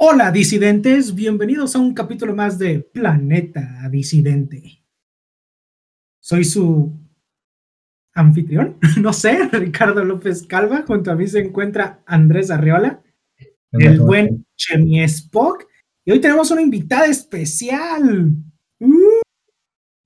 Hola disidentes, bienvenidos a un capítulo más de Planeta Disidente. Soy su anfitrión, no sé, Ricardo López Calva, junto a mí se encuentra Andrés Arriola, el buen Chemi Spock, y hoy tenemos una invitada especial. Uh.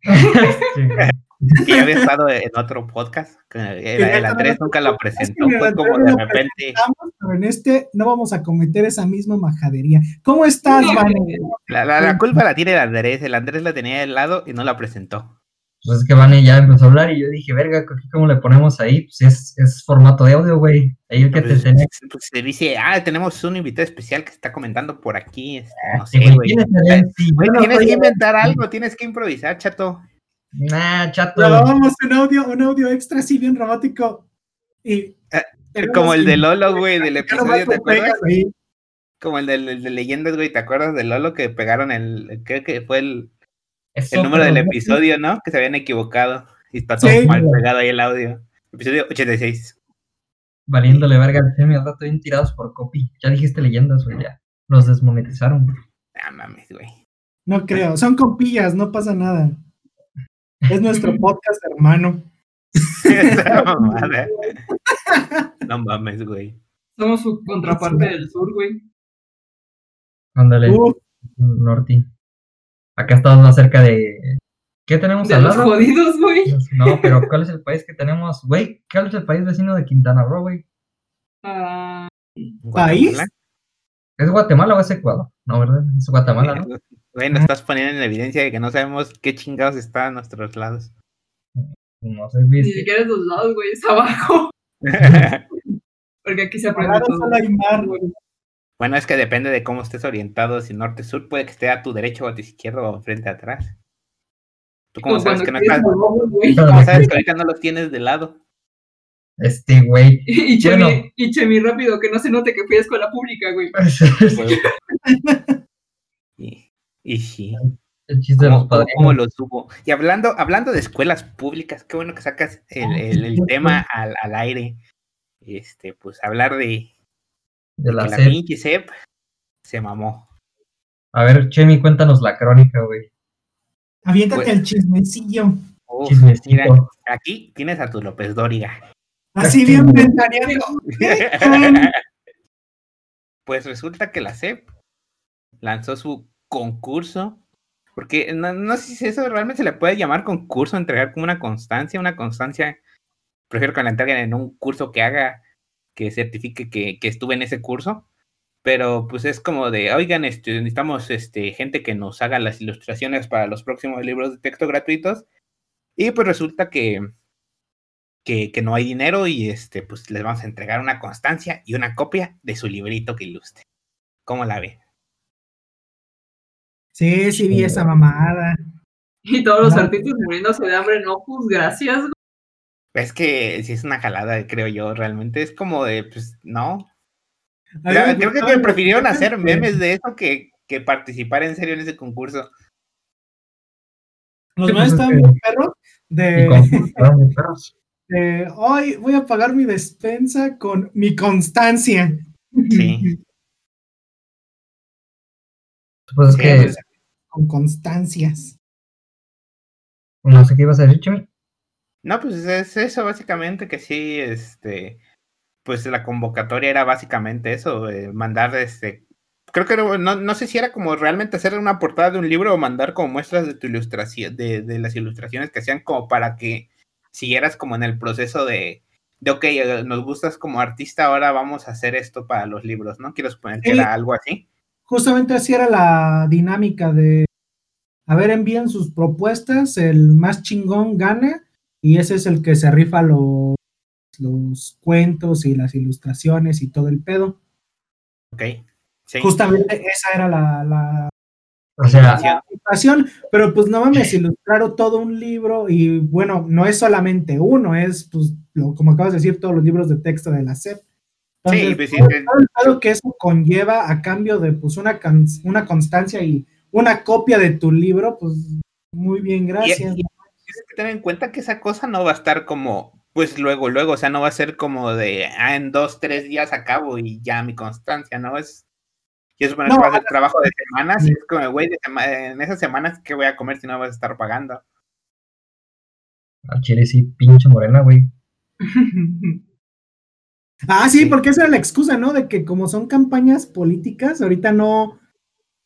que había estado en otro podcast, el, Andrés nunca lo presentó, fue como de repente. Pero en este no vamos a cometer esa misma majadería. ¿Cómo estás, Vane? La, la, culpa la tiene el Andrés, el Andrés la tenía al lado y no la presentó. Pues es que Vane ya empezó a hablar y yo dije, verga, ¿cómo le ponemos ahí? Pues es, es formato de audio, güey. Ahí el que pues, te tenía. Pues se dice, ah, tenemos un invitado especial que está comentando por aquí. Este, no sé, güey, Tienes que inventar algo, tienes que improvisar, chato. Nah, chato. Grabamos un audio, un audio extra así bien romántico. Y Eh, Como el de Lolo, güey, del episodio, ¿te acuerdas? ahí. Como el del- el de, leyendas, güey, ¿te acuerdas de Lolo que pegaron el, creo que fue el, Eso, el número del no- episodio, ¿no? Que se habían equivocado y está todo Sí. mal pegado ahí el audio. Episodio 86. Valiéndole verga al Chemi, al rato bien tirados por copy. Ya dijiste leyendas, güey, ya. Los desmonetizaron. güey. Ah, mames, güey. No creo, son compillas, no pasa nada. Es nuestro podcast, hermano. No mames, güey. Somos su contraparte del sur, güey. Ándale, Norti. Acá estamos más cerca de. ¿Qué tenemos De al los lado? jodidos, güey. No, pero ¿cuál es el país que tenemos? Güey, ¿cuál es el país vecino de Quintana Roo, güey? Ah, ¿País? ¿Es Guatemala o es Ecuador? No, ¿verdad? Es Guatemala, ¿no? Güey, nos estás poniendo en evidencia de que no sabemos qué chingados está a nuestros lados. No sé, güey. ni siquiera es los lados, güey, es abajo. Porque aquí se aprende todo. solo hay mar, güey. bueno, es que depende de cómo estés orientado. Si norte-sur puede que esté a tu derecho o a tu izquierdo o frente a atrás. Tú como Como sabes que no estás, cómo sabes que ahorita no los tienes de lado. Este, güey. Y Chemi, Bueno. y Chemi rápido, que no se note que fui a escuela pública, güey. Y, sí. el chiste de ¿Cómo, los padrinos. cómo lo subo? Y hablando, hablando de escuelas públicas, qué bueno que sacas el, el- el tema al, al aire. Este, pues hablar de, de la la SEP. pinche SEP se mamó. A ver, Chemi, cuéntanos la crónica, güey. Aviéntate el chismecillo. Uf, Chismecito. mira, aquí tienes a tu López Dóriga. Así bien ventaneando. Pues resulta que la SEP lanzó su concurso, porque no, no sé si eso realmente se le puede llamar concurso, entregar como una constancia, una constancia, prefiero que la entreguen en un curso que haga, que certifique que, que estuve en ese curso, pero pues es como de, oigan, este, necesitamos este, gente que nos haga las ilustraciones para los próximos libros de texto gratuitos, y pues resulta que, que, que no hay dinero y este, pues les vamos a entregar una constancia y una copia de su librito que ilustre. ¿Cómo la ve? Sí, sí vi esa mamada. Y todos los No. artistas muriéndose de hambre, no, pues gracias, güey. Es que si es una jalada, creo yo, realmente es como de, pues, no. Creo que prefirieron hacer memes de eso que, que participar en serio en ese concurso. Los Sí, memes pues, estaban es bien perros de, de, hoy voy a pagar mi despensa con mi constancia. Sí. Pues es que, Con constancias. no sé qué ibas a decir, Chemi. No, pues es eso, básicamente, que sí, este, pues la convocatoria era básicamente eso, eh, mandar, este, creo que no, no, no sé si era como realmente hacer una portada de un libro o mandar como muestras de tu ilustración, de, de las ilustraciones que hacían como para que siguieras como en el proceso de, de, ok, eh, nos gustas como artista, ahora vamos a hacer esto para los libros, ¿no? Quiero suponer que era algo así. Justamente así era la dinámica de, a ver, envían sus propuestas, el más chingón gana y ese es el que se rifa los, los cuentos y las ilustraciones y todo el pedo. Ok. Sí. Justamente esa era la, la O sea, ilustración, pero pues no mames, ilustraron todo un libro y bueno, no es solamente uno, es pues, lo, como acabas de decir, todos los libros de texto de la SEP. Entonces, sí, sí. pedo que eso conlleva a cambio de pues una, can- una constancia y una copia de tu libro, pues muy bien, gracias. y- Tienes que tener en cuenta que esa cosa no va a estar como, pues luego, luego, o sea, no va a ser como de, ah, en dos, tres días acabo y ya mi constancia, ¿no? Es, Y eso No, va a ser trabajo de semanas. Y es como, güey, en esas semanas, ¿qué voy a comer si no vas a estar pagando? Al chile sí, pinche morena, güey. Ah, sí, porque esa era la excusa, ¿no? De que como son campañas políticas, ahorita no,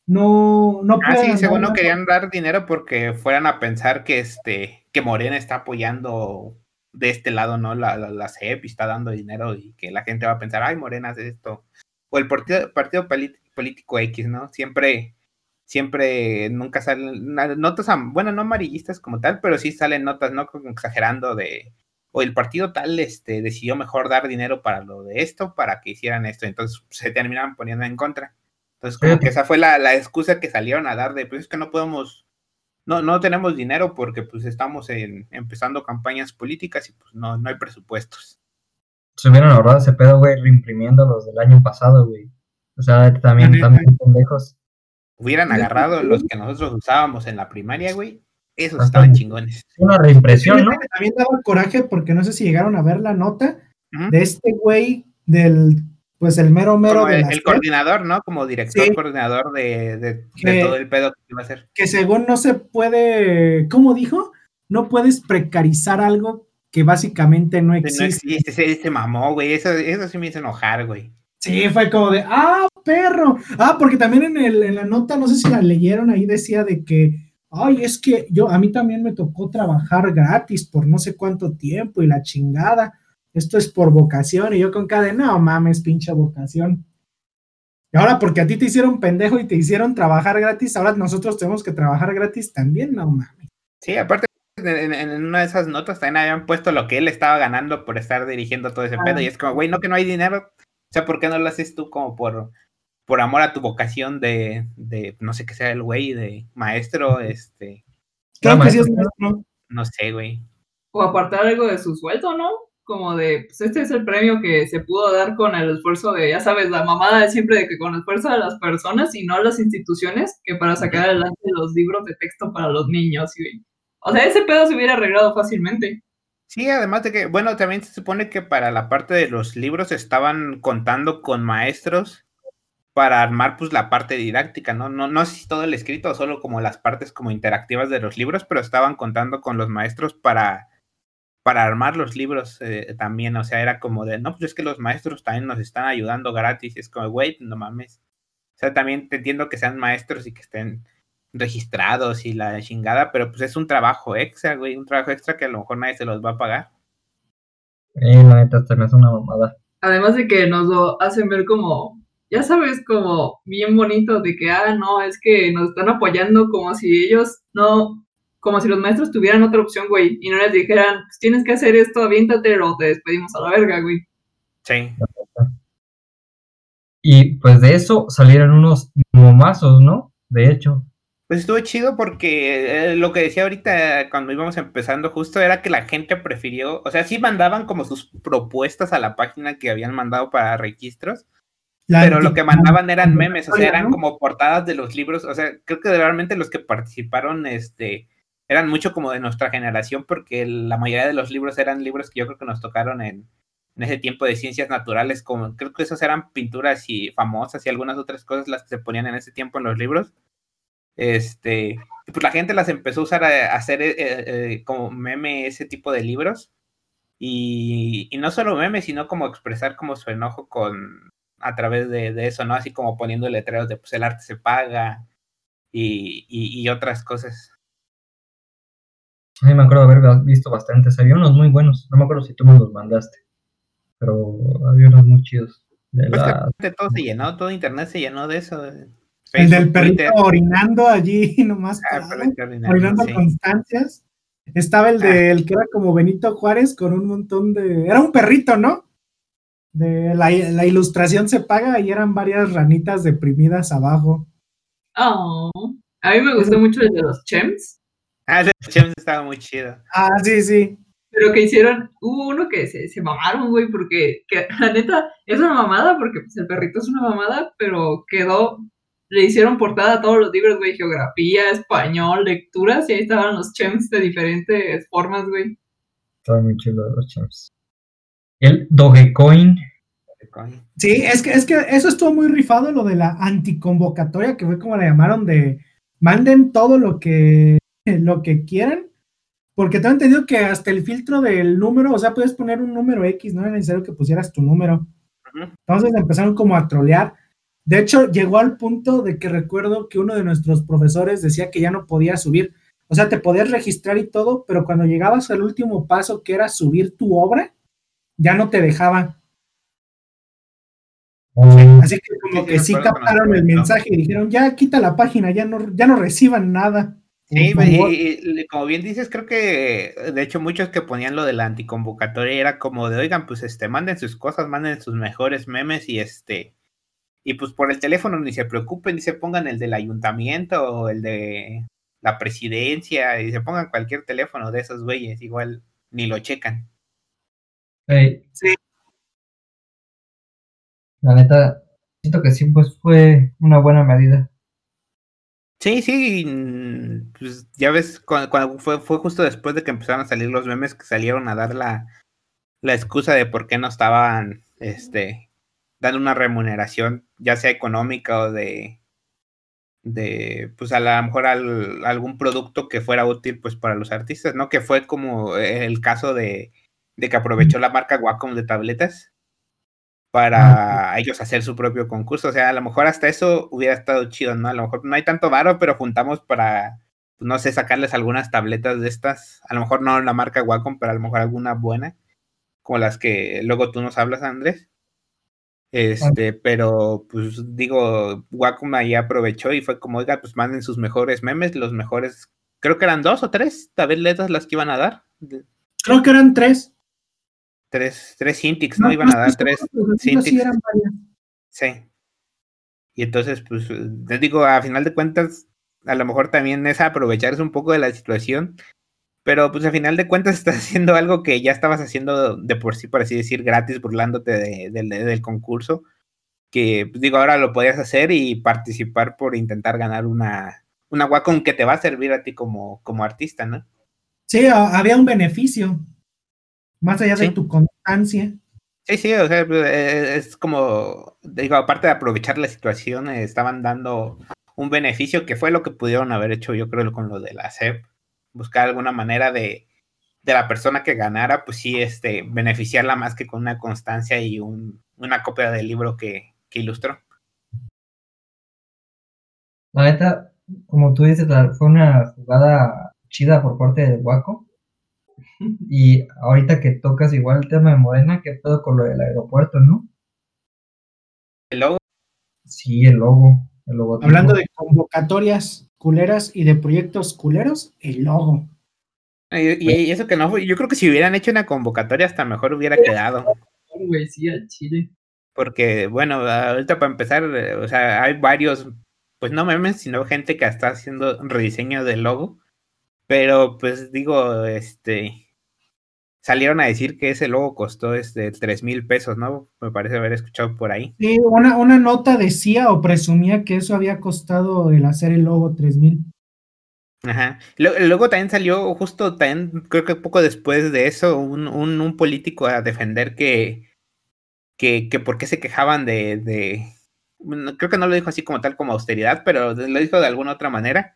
no, no Ah, sí, según no querían dar dinero porque fueran a pensar que este, que Morena está apoyando de este lado, ¿no? La, la, la CEP y está dando dinero y que la gente va a pensar, ay, Morena hace esto. O el partido, partido político X, ¿no? Siempre, siempre, nunca salen notas, bueno, no amarillistas como tal, pero sí salen notas, ¿no? Como exagerando de, o el partido tal, este, decidió mejor dar dinero para lo de esto, para que hicieran esto, entonces se terminaban poniendo en contra. Entonces, como que esa fue la, la excusa que salieron a dar de, pues es que no podemos, no, no tenemos dinero porque pues estamos en- empezando campañas políticas y pues no, no hay presupuestos. Se hubieran ahorrado ese pedo, güey, reimprimiendo los del año pasado, güey. O sea, también, también pendejos. Hubieran agarrado los que nosotros usábamos en la primaria, güey. Esos estaban chingones. Una reimpresión, ¿no? También daba coraje porque no sé si llegaron a ver la nota de este güey del, pues el mero mero Como de el, coordinador, ¿no? Como director Sí. coordinador de, de- todo el pedo que iba a hacer. que según no se puede, ¿cómo dijo? No puedes precarizar algo que básicamente no No existe. existe, se, se mamó, güey. Eso, eso sí me hizo enojar, güey. Sí, fue como de, ah, perro. Ah, porque también en, el, en la nota, no sé si la leyeron, ahí decía de que, ay, es que yo, a mí también me tocó trabajar gratis por no sé cuánto tiempo y la chingada. Esto es por vocación. Y yo con cada, no mames, pinche vocación. Y ahora porque a ti te hicieron pendejo y te hicieron trabajar gratis, ahora nosotros tenemos que trabajar gratis también, no mames. Sí, aparte, en una de esas notas también habían puesto lo que él estaba ganando por estar dirigiendo todo ese Ah. pedo. Y es como, güey, no que no hay dinero. O sea, ¿por qué no lo haces tú como por, por amor a tu vocación de, de no sé qué sea el güey, de maestro, este, Claro No, que sí es maestro. nuestro. no sé, güey. O apartar algo de su sueldo, ¿no? Como de, pues este es el premio que se pudo dar con el esfuerzo de, ya sabes, la mamada de siempre de que con el esfuerzo de las personas y no las instituciones, que para sacar adelante los libros de texto para los niños. Y, o sea, ese pedo se hubiera arreglado fácilmente. Sí, además de que, bueno, también se supone que para la parte de los libros estaban contando con maestros para armar pues la parte didáctica, ¿no? No, no sé si todo el escrito o solo como las partes como interactivas de los libros, pero estaban contando con los maestros para, para armar los libros eh, también, o sea, era como de, no, pues es que los maestros también nos están ayudando gratis, es como, güey, no mames. O sea, también te entiendo que sean maestros y que estén registrados y la chingada, pero pues es un trabajo extra, güey, un trabajo extra que a lo mejor nadie se los va a pagar. Eh, la neta, me hace una mamada. Además de que nos lo hacen ver como, ya sabes, como bien bonito de que, ah, no, es que nos están apoyando como si ellos no, como si los maestros tuvieran otra opción, güey, y no les dijeran, pues tienes que hacer esto, aviéntate o te despedimos a la verga, güey. Sí. Y pues de eso salieron unos momazos, ¿no? De hecho. Pues estuvo chido porque eh, lo que decía ahorita cuando íbamos empezando justo era que la gente prefirió, o sea, sí mandaban como sus propuestas a la página que habían mandado para registros, La pero lo que mandaban eran memes, o sea, eran como portadas de los libros, o sea, creo que realmente los que participaron, este, eran mucho como de nuestra generación porque la mayoría de los libros eran libros que yo creo que nos tocaron en, en ese tiempo de ciencias naturales, como creo que esas eran pinturas y famosas y algunas otras cosas las que se ponían en ese tiempo en los libros. Este, pues la gente las empezó a usar a, a hacer eh, eh, como meme ese tipo de libros. Y, y no solo meme, sino como expresar como su enojo con a través de, de eso, ¿no? Así como poniendo letreros de pues el arte se paga y, y, y otras cosas. Mí me acuerdo de haber visto bastantes. Había unos muy buenos. No me acuerdo si tú me los mandaste. Pero había unos muy chidos. De Pues la... que todo se llenó, todo internet se llenó de eso. de El del Facebook, perrito Twitter. orinando allí nomás. Ah, parado, orinando sí. constancias. Estaba el de el que era como Benito Juárez con un montón de. Era un perrito, ¿no? De la, la ilustración se paga y eran varias ranitas deprimidas abajo. Oh. A mí me gustó mucho el de los Chems, Ah, el de Chems estaba muy chido. Ah, sí, sí. pero que hicieron, hubo uno que se, se mamaron, güey, porque que, la neta es una mamada, porque pues, el perrito es una mamada, pero quedó, le hicieron portada a todos los libros, güey, geografía, español, lecturas, y ahí estaban los Chems de diferentes formas, güey. Estaba muy chido los champs. El Dogecoin. Bitcoin. Sí, es que, es que eso estuvo muy rifado, lo de la anticonvocatoria, que fue como la llamaron de manden todo lo que, lo que quieran, porque tengo entendido que hasta el filtro del número, o sea, puedes poner un número X, no era necesario que pusieras tu número. Entonces empezaron como a trolear. De hecho, llegó al punto de que recuerdo que uno de nuestros profesores decía que ya no podía subir. O sea, te podías registrar y todo, pero cuando llegabas al último paso, que era subir tu obra, ya no te dejaba. Oh, Así que como Sí, que sí, captaron el mensaje y dijeron, ya quita la página, ya no, ya no reciban nada. Sí, favor". y, y- y como bien dices, creo que de hecho muchos que ponían lo de la anticonvocatoria era como de, oigan, pues este, manden sus cosas, manden sus mejores memes y este, y pues por el teléfono ni se preocupen, ni se pongan el del ayuntamiento o el de la presidencia, y se pongan cualquier teléfono de esos güeyes, igual ni lo checan. Sí. La neta, siento que sí, pues fue una buena medida. Sí, sí, mm, pues ya ves, cu- cuando, fue, fue justo después de que empezaron a salir los memes que salieron a dar la, la excusa de por qué no estaban este, dando una remuneración, ya sea económica o de, de pues a lo mejor al- algún producto que fuera útil pues para los artistas, ¿no? Que fue como el caso de, de que aprovechó la marca Wacom de tabletas para ellos hacer su propio concurso. O sea, a lo mejor hasta eso hubiera estado chido, ¿no? A lo mejor no hay tanto varo, pero juntamos para, pues, no sé, sacarles algunas tabletas de estas. A lo mejor no la marca Wacom, pero a lo mejor alguna buena, como las que luego tú nos hablas, Andrés. Este, pero pues digo, Wacom ahí aprovechó y fue como, oiga, pues manden sus mejores memes, los mejores, creo que eran dos o tres tabletas las que iban a dar. Creo que eran tres. Tres, tres ¿no? Iban a dar estoy tres pero sí. Y entonces, pues, les digo, a final de cuentas, a lo mejor también es aprovecharse un poco de la situación, pero pues a final de cuentas estás haciendo algo que ya estabas haciendo de por sí, por así decir, gratis, burlándote de- del- del concurso, que pues, digo, ahora lo podías hacer y participar por intentar ganar una, una Wacom que te va a servir a ti como, como artista, ¿no? Sí, había un beneficio. Más allá de tu constancia. Sí, sí, o sea, pues, eh, es como, digo, aparte de aprovechar la situación, eh, estaban dando un beneficio que fue lo que pudieron haber hecho, yo creo, con lo de la SEP, buscar alguna manera de, de la persona que ganara, pues sí, este, beneficiarla más que con una constancia y un, una copia del libro que, que ilustró. La neta, como tú dices, fue una jugada chida por parte de Waco. Y ahorita que tocas igual el tema de Morena, ¿qué pedo con lo del aeropuerto, no? El logo, Sí, el logo, el. Hablando de convocatorias culeras y de proyectos culeros, el logo. y, y eso que no fue, yo creo que si hubieran hecho una convocatoria hasta mejor hubiera quedado. Güey, sí, al chile. Porque, bueno, ahorita para empezar, eh, o sea, hay varios, pues no memes, sino gente que está haciendo rediseño del logo. Pero, pues digo, este, salieron a decir que ese logo costó este tres mil pesos, ¿no? Me parece haber escuchado por ahí. Sí, una, una nota decía o presumía que eso había costado el hacer el logo 3000. Ajá. Lo- Luego también salió, justo también, creo que poco después de eso, un, un, un político a defender que, que, que por qué se quejaban de, de, creo que no lo dijo así como tal como austeridad, pero lo dijo de alguna otra manera,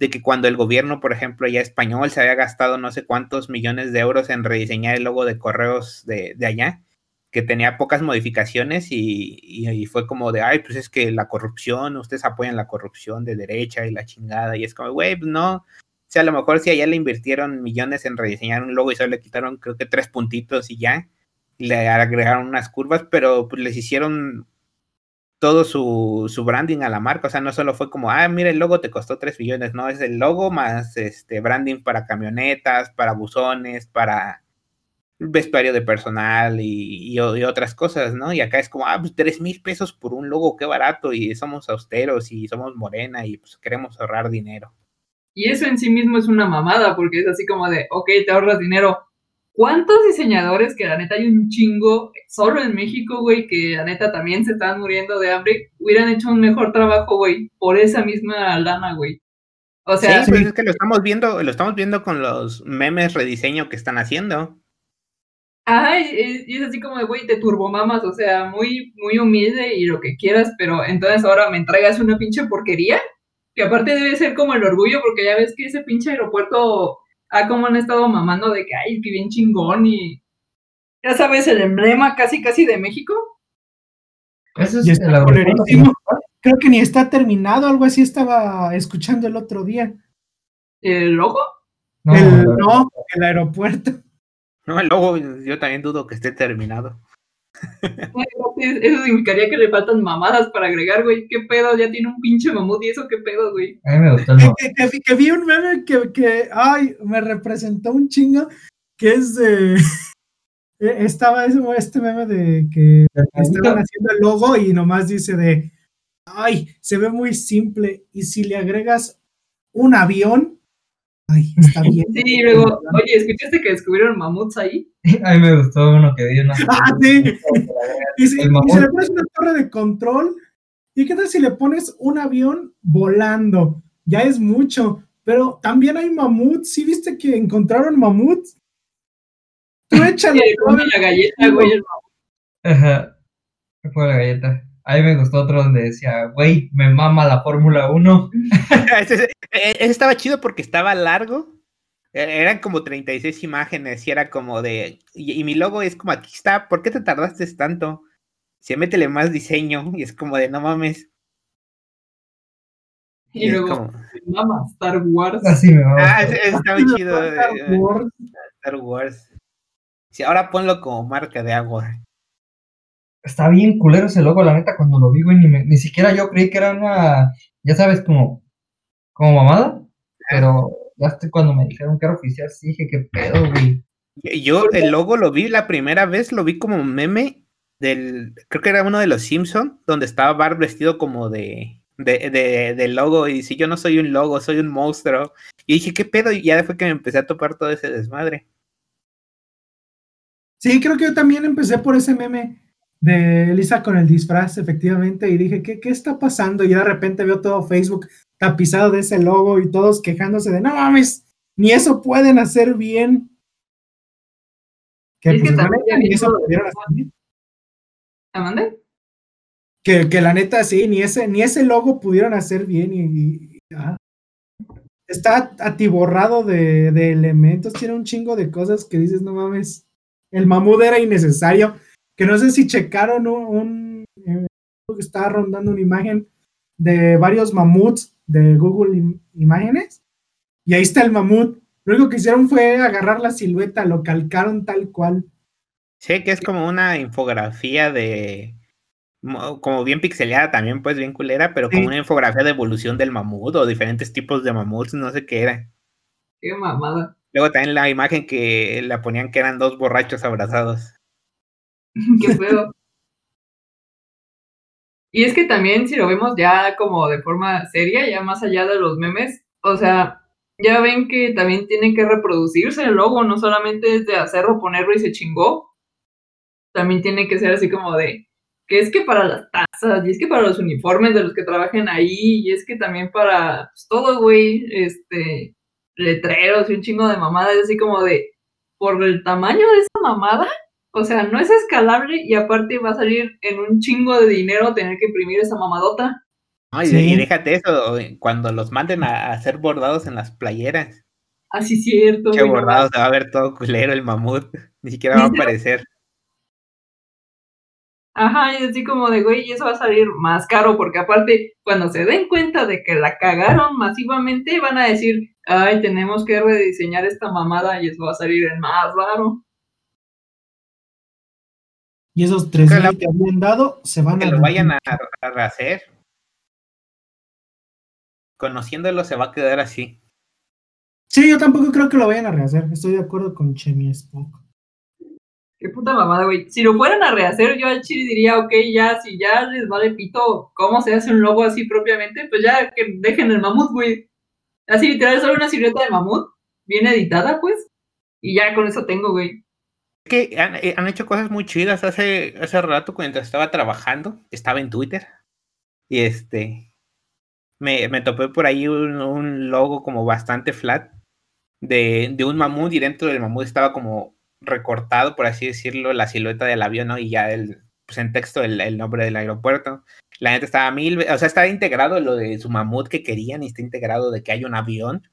de que cuando el gobierno, por ejemplo, ya español, se había gastado no sé cuántos millones de euros en rediseñar el logo de correos de, de allá, que tenía pocas modificaciones y, y, fue como de, ay, pues es que la corrupción, ustedes apoyan la corrupción de derecha y la chingada, y es como, güey, pues no, o sea, a lo mejor si allá le invirtieron millones en rediseñar un logo y solo le quitaron creo que tres puntitos y ya, y le agregaron unas curvas, pero pues les hicieron todo su, su branding a la marca, o sea, no solo fue como, ah, mira, el logo te costó 3 millones, no, es el logo más este branding para camionetas, para buzones, para vestuario de personal y, y, otras cosas, ¿no? Y acá es como, ah, pues 3 mil pesos por un logo, qué barato, y somos austeros y somos morena y pues queremos ahorrar dinero. Y eso en sí mismo es una mamada, porque es así como de, ok, te ahorras dinero. ¿Cuántos diseñadores que la neta hay un chingo solo en México, güey, que la neta también se están muriendo de hambre, hubieran hecho un mejor trabajo, güey, por esa misma lana, güey? O sea, sí, pues es que lo estamos viendo, lo estamos viendo con los memes rediseño que están haciendo. Ajá, y, y es así como de, güey, te turbomamas, o sea, muy, muy humilde y lo que quieras, pero entonces ahora me entregas una pinche porquería, que aparte debe ser como el orgullo, porque ya ves que ese pinche aeropuerto, ah, como han estado mamando de que, ay, que bien chingón y, ya sabes, el emblema casi, casi de México. Eso es Y está el. Creo que ni está terminado, algo así estaba escuchando el otro día. ¿El logo? No, el, el no, el aeropuerto. No, luego yo también dudo que esté terminado. Eso significaría que le faltan mamadas para agregar, güey. ¿Qué pedo? Ya tiene un pinche mamut y eso, ¿qué pedo, güey? A mí me gustó el Que, nombre. que- que vi- que vi un meme que, que, ay, me representó un chingo, que es de... eh, Estaba ese, este meme de que estaban haciendo el logo y nomás dice de, ay, se ve muy simple y si le agregas un avión, ay, está bien. Sí, y luego, oye, ¿escuchaste que descubrieron mamuts ahí? A mí me gustó uno que vi. Una... Ah, sí. Y si, El y mamut. si le pones una torre de control, ¿y qué tal si le pones un avión volando? Ya es mucho, pero también hay mamuts, ¿sí viste que encontraron mamuts? Tú échale. Le come la galleta, güey. Ajá. Fue la galleta. A mí me gustó otro donde decía, güey, me mama la Fórmula 1. ese, ese- estaba chido porque estaba largo. E- Eran como 36 imágenes y era como de... Y, y mi logo es como, aquí está, ¿por qué te tardaste tanto? Se métele más diseño y es como de, no mames. Y luego, como, mama, Star Wars. Así me mama. ah, ese, ese está muy chido. Star eh, Wars. Star Wars. Sí, ahora ponlo como marca de agua. Está bien culero ese logo, la neta, cuando lo vi, güey, ni, me- ni siquiera yo creí que era una, ya sabes, como, como mamada, pero ya estoy cuando me dijeron que era oficial, sí dije, qué pedo, güey. Yo el logo lo vi la primera vez, lo vi como meme del, creo que era uno de los Simpson, donde estaba Bart vestido como de, de, de, de logo y dice, yo no soy un logo, soy un monstruo. Y dije, ¿qué pedo? Y ya fue que me empecé a topar todo ese desmadre. Sí, creo que yo también empecé por ese meme de Lisa con el disfraz, efectivamente, y dije, ¿qué, qué está pasando? Y de repente veo todo Facebook tapizado de ese logo y todos quejándose de, no mames, ni eso pueden hacer bien. Que, Es que pues, la también ya ni eso todo- pudieron hacer bien. ¿Amanda? Que, que la neta, sí, ni ese, ni ese logo pudieron hacer bien y, y- y- ajá. está atiborrado de, de elementos, tiene un chingo de cosas que dices, no mames, el mamut era innecesario, que no sé si checaron un, un eh, que estaba rondando una imagen de varios mamuts de Google Im- Imágenes, y ahí está el mamut, lo único que hicieron fue agarrar la silueta, lo calcaron tal cual. Sé que es como una infografía de, mo- como bien pixeleada también, pues bien culera, pero como Sí. una infografía de evolución del mamut o diferentes tipos de mamuts, no sé qué era. Qué mamada. Luego también la imagen que la ponían que eran dos borrachos abrazados. Qué pedo. Y es que también, si lo vemos ya como de forma seria, ya más allá de los memes, o sea, ya ven que también tiene que reproducirse el logo, no solamente es de hacerlo, ponerlo y se chingó. También tiene que ser así como de, que es que para las tazas, y es que para los uniformes de los que trabajen ahí, y es que también para pues, todo, güey, este, letreros y un chingo de mamadas, así como de, por el tamaño de esa mamada, o sea, no es escalable y aparte va a salir en un chingo de dinero tener que imprimir esa mamadota. No, y, Sí. y déjate eso, cuando los manden a, hacer bordados en las playeras. Así cierto. Che güey, no bordado, se va a ver todo culero el mamut. Ni siquiera va a aparecer. Ajá, y así como de, güey, y eso va a salir más caro, porque aparte, cuando se den cuenta de que la cagaron masivamente, van a decir, ay, tenemos que rediseñar esta mamada y eso va a salir en más raro. Y esos tres mil que habían dado se van Que a lo vayan a, a rehacer. Conociéndolo se va a quedar así. Sí, yo tampoco creo que lo vayan a rehacer. Estoy de acuerdo con Chemi Spock. Qué puta mamada, güey. Si lo fueran a rehacer, yo al chile diría, ok, ya, si ya les vale pito cómo se hace un logo así propiamente, pues ya que dejen el mamut, güey. Así literal, solo una silueta de mamut, bien editada, pues. Y ya con eso tengo, güey. Que han, eh, han hecho cosas muy chidas. Hace, hace rato, cuando estaba trabajando, estaba en Twitter. Y este. Me, me topé por ahí un, logo como bastante flat. De, de un mamut. Y dentro del mamut estaba como recortado, por así decirlo, la silueta del avión, ¿no? Y ya el, pues en texto el, nombre del aeropuerto. La neta estaba mil, o sea, está integrado lo de su mamut que querían y está integrado de que hay un avión.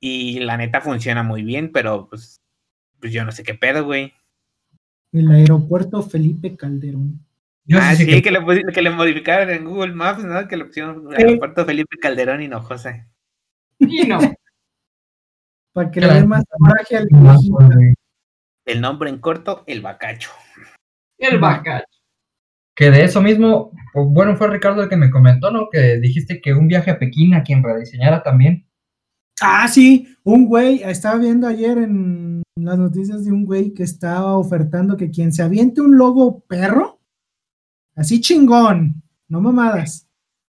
Y la neta funciona muy bien, pero pues, pues yo no sé qué pedo, güey. El aeropuerto Felipe Calderón. Yo ah, sí que- que, le, que le modificaron en Google Maps, ¿no? Que le pusieron Sí. aeropuerto Felipe Calderón Hinojosa. Y no. Para que le la dé más coraje al. El nombre en corto, el bacacho. El bacacho. Que de eso mismo, pues, bueno, fue Ricardo el que me comentó, ¿no? Que dijiste que un viaje a Pekín a quien rediseñara también. Ah, sí, un güey, estaba viendo ayer en las noticias de un güey que estaba ofertando que quien se aviente un logo perro, así chingón, no mamadas,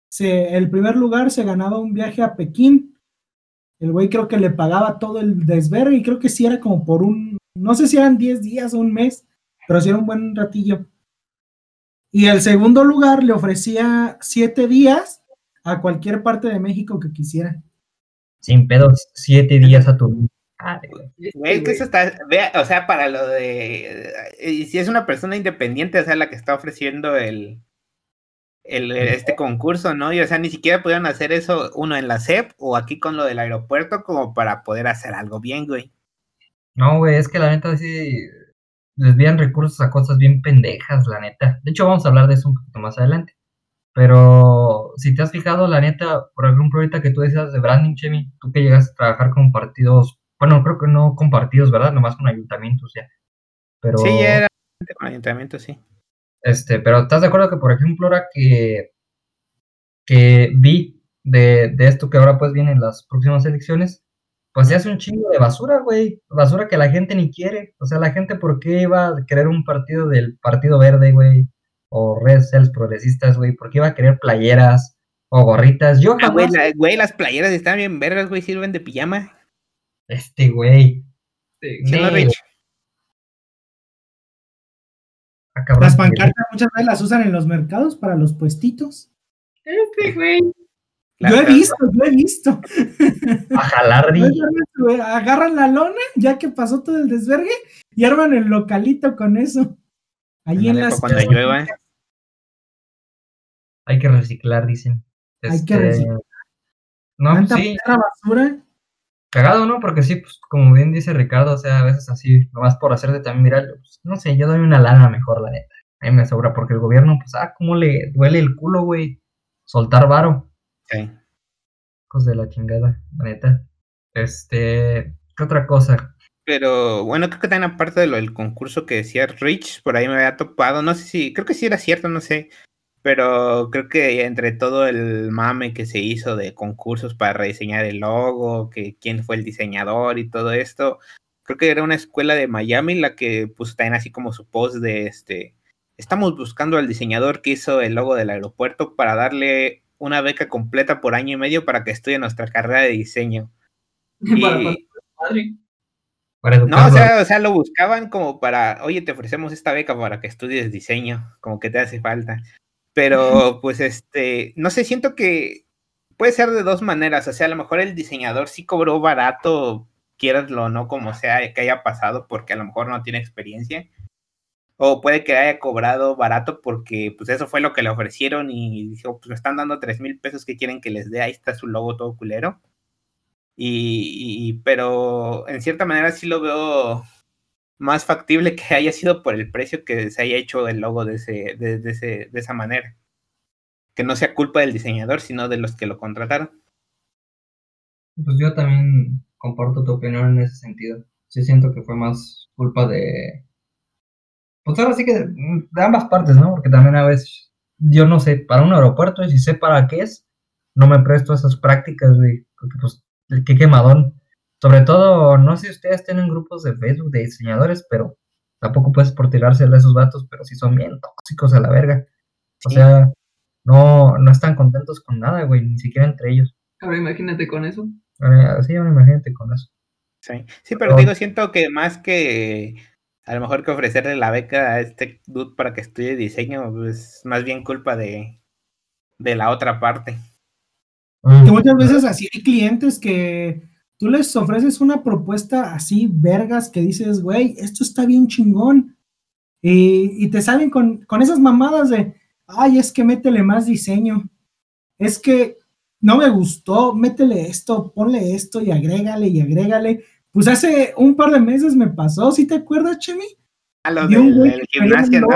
se, el primer lugar se ganaba un viaje a Pekín. El güey creo que le pagaba todo el desvergue y creo que sí era como por un, no sé si eran 10 días o un mes, pero sí era un buen ratillo. Y el segundo lugar le ofrecía 7 días a cualquier parte de México que quisiera. Sin pedos, siete días a tu. Ah, güey. Que eso está, vea, o sea, para lo de, y si es una persona independiente, o sea, la que está ofreciendo el, el, este concurso, ¿no? Y o sea, ni siquiera pudieron hacer eso, uno en la CEP o aquí con lo del aeropuerto, como para poder hacer algo bien, güey. No, güey, es que la neta sí desvían recursos a cosas bien pendejas, la neta. De hecho, vamos a hablar de eso un poquito más adelante. Pero si te has fijado, la neta, por ejemplo, ahorita que tú decías de branding, Chemi, tú que llegas a trabajar con partidos, bueno, creo que no con partidos, ¿verdad? Nomás con ayuntamientos ya. Pero, Sí, era con ayuntamiento, sí. este, pero ¿estás de acuerdo que, por ejemplo, ahora que, que vi de, de esto que ahora pues vienen las próximas elecciones, pues se hace un chingo de basura, güey. Basura que la gente ni quiere. O sea, la gente, ¿por qué iba a querer un partido del Partido Verde, güey? O Red Cells progresistas, güey. ¿Por qué iba a querer playeras o gorritas? Yo Ah, güey, jamás. la- güey, las playeras están bien vergas, güey, sirven de pijama. Este, güey. Sí. ¿Sí, no, Nee. Rich? Ah, cabrón, Las güey. pancartas muchas veces las usan en los mercados para los puestitos. Este güey. Las- yo he visto, yo he visto. A jalar, Agarran la lona, ya que pasó todo el desvergue, y arman el localito con eso. Allí en Ándale, las cuando llueva. Hay que reciclar, dicen. Hay que Este, reciclar. No, Tanta sí. basura. Cagado, ¿no? Porque sí, pues como bien dice Ricardo, o sea, a veces así, nomás por hacerte también viral, pues, no sé, yo doy una lana mejor, la neta. A mí me sobra porque el gobierno, pues, ah, cómo le duele el culo, güey. Soltar varo, Sí. hijos de la chingada, la neta. Este, ¿qué otra cosa? Pero bueno, creo que también aparte de lo del concurso que decía Rich, por ahí me había topado, no sé si, creo que sí era cierto, no sé, pero creo que entre todo el mame que se hizo de concursos para rediseñar el logo, que quién fue el diseñador y todo esto, creo que era una escuela de Miami la que puso también así como su post de este, estamos buscando al diseñador que hizo el logo del aeropuerto para darle una beca completa por año y medio para que estudie nuestra carrera de diseño. Para, Y- para padre. Para no, o sea, o sea, lo buscaban como para, oye, te ofrecemos esta beca para que estudies diseño, como que te hace falta. Pero, pues, este, no sé, siento que puede ser de dos maneras. O sea, a lo mejor el diseñador sí cobró barato, quieraslo o no, como sea que haya pasado, porque a lo mejor no tiene experiencia. O puede que haya cobrado barato porque, pues, eso fue lo que le ofrecieron y dijo, pues, me están dando tres mil pesos que quieren que les dé, ahí está su logo todo culero. Y, y- pero en cierta manera sí lo veo más factible que haya sido por el precio que se haya hecho el logo de, ese, de, ese, de esa manera. Que no sea culpa del diseñador, sino de los que lo contrataron. Pues yo también comparto tu opinión en ese sentido. Sí siento que fue más culpa de... Pues ahora sí que de, ambas partes, ¿no? Porque también a veces, yo no sé, para un aeropuerto, y si sé para qué es, no me presto esas prácticas, güey. Porque pues, qué quemadón. Sobre todo, no sé si ustedes tienen grupos de Facebook de diseñadores, pero tampoco puedes por tirársela a esos vatos, pero sí son bien tóxicos a la verga. O Sí. sea, no, no están contentos con nada, güey, ni siquiera entre ellos. Ahora imagínate con eso. Eh, sí, ahora imagínate con eso. Sí, sí pero digo, siento que más que a lo mejor que ofrecerle la beca a este dude para que estudie diseño, pues más bien culpa de, de la otra parte. Que muchas veces así hay clientes que tú les ofreces una propuesta así, vergas, que dices, güey, esto está bien chingón. Y, y te salen con, con esas mamadas de, ay, es que métele más diseño. Es que no me gustó, métele esto, ponle esto y agrégale y agrégale. Pues hace un par de meses me pasó, ¿sí te acuerdas, Chemi? A lo del, del gimnasio, ¿no?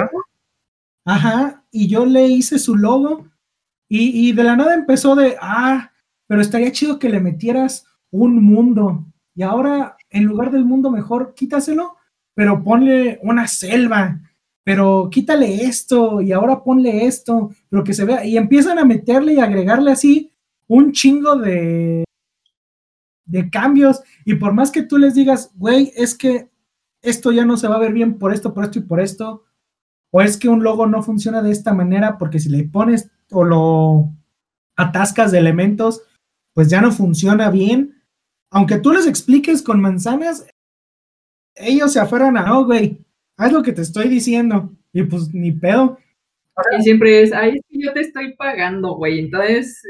Ajá, y yo le hice su logo y, y de la nada empezó de, ah, pero estaría chido que le metieras un mundo y ahora en lugar del mundo mejor quítaselo, pero ponle una selva, pero quítale esto y ahora ponle esto, pero que se vea y empiezan a meterle y agregarle así un chingo de de cambios y por más que tú les digas, güey, es que esto ya no se va a ver bien por esto, por esto y por esto, o es que un logo no funciona de esta manera porque si le pones o lo atascas de elementos, pues ya no funciona bien. Aunque tú les expliques con manzanas, ellos se aferran a, no, güey, haz lo que te estoy diciendo. Y pues ni pedo. Y siempre es, ay, es que yo te estoy pagando, güey. Entonces,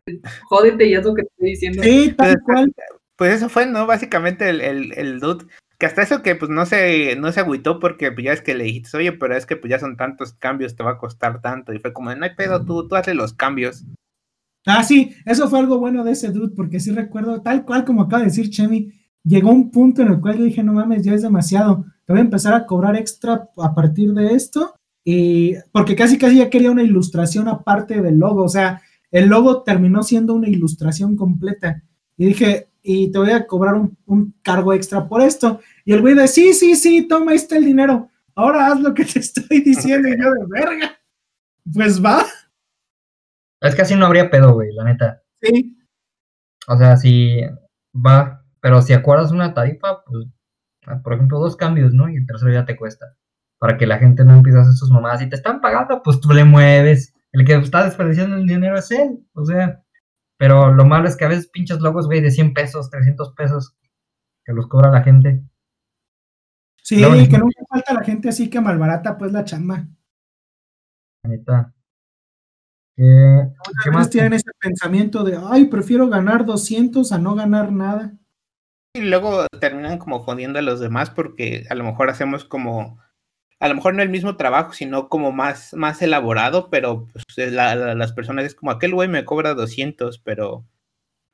jódete y haz lo que te estoy diciendo. Sí, tal Pues, cual. Pues eso fue, ¿no? Básicamente el, el, el dude. Que hasta eso que pues no se, no se agüitó porque pues, ya es que le dijiste, oye, pero es que pues ya son tantos cambios, te va a costar tanto. Y fue como, no hay pedo, tú, tú hazle los cambios. Ah, sí, eso fue algo bueno de ese dude, porque sí recuerdo, tal cual como acaba de decir Chemi, llegó un punto en el cual yo dije, no mames, ya es demasiado, te voy a empezar a cobrar extra a partir de esto, y porque casi casi ya quería una ilustración aparte del logo, o sea, el logo terminó siendo una ilustración completa, y dije, y te voy a cobrar un, cargo extra por esto, y el güey de, sí, sí, sí, toma, ahí está el dinero, ahora haz lo que te estoy diciendo, y yo de verga, pues va, Es que así no habría pedo, güey, la neta. sí, O sea, si va, pero si acuerdas una tarifa, pues, ah, por ejemplo, dos cambios, ¿no? Y el tercero ya te cuesta. Para que la gente no empiece a hacer sus mamadas. Si te están pagando, pues tú le mueves. El que está desperdiciando el dinero es él. O sea, pero lo malo es que a veces pinches logos, güey, de 100 pesos, 300 pesos, que los cobra la gente. Sí, que nunca falta la gente así que malbarata pues la chamba. La neta. ¿Qué, qué Muchas más? tienen ese pensamiento de, ay, prefiero ganar 200 a no ganar nada. Y luego terminan como jodiendo a los demás porque a lo mejor hacemos como, a lo mejor no el mismo trabajo, sino como más, más elaborado, pero pues, es la- la- las personas es como aquel güey me cobra 200, pero...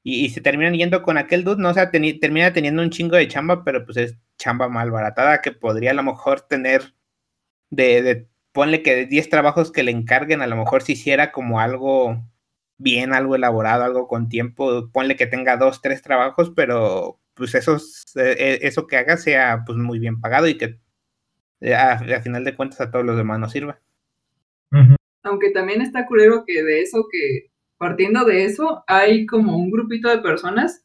Y, y se terminan yendo con aquel dude, ¿no? O sea, teni- termina teniendo un chingo de chamba, pero pues es chamba mal baratada que podría a lo mejor tener de, de ponle que de 10 trabajos que le encarguen, a lo mejor si hiciera como algo bien, algo elaborado, algo con tiempo, ponle que tenga dos, tres trabajos, pero pues esos, eh, eso que haga sea pues muy bien pagado y que eh, a, a final de cuentas a todos los demás nos sirva. Aunque también está culero que de eso, que partiendo de eso, hay como un grupito de personas.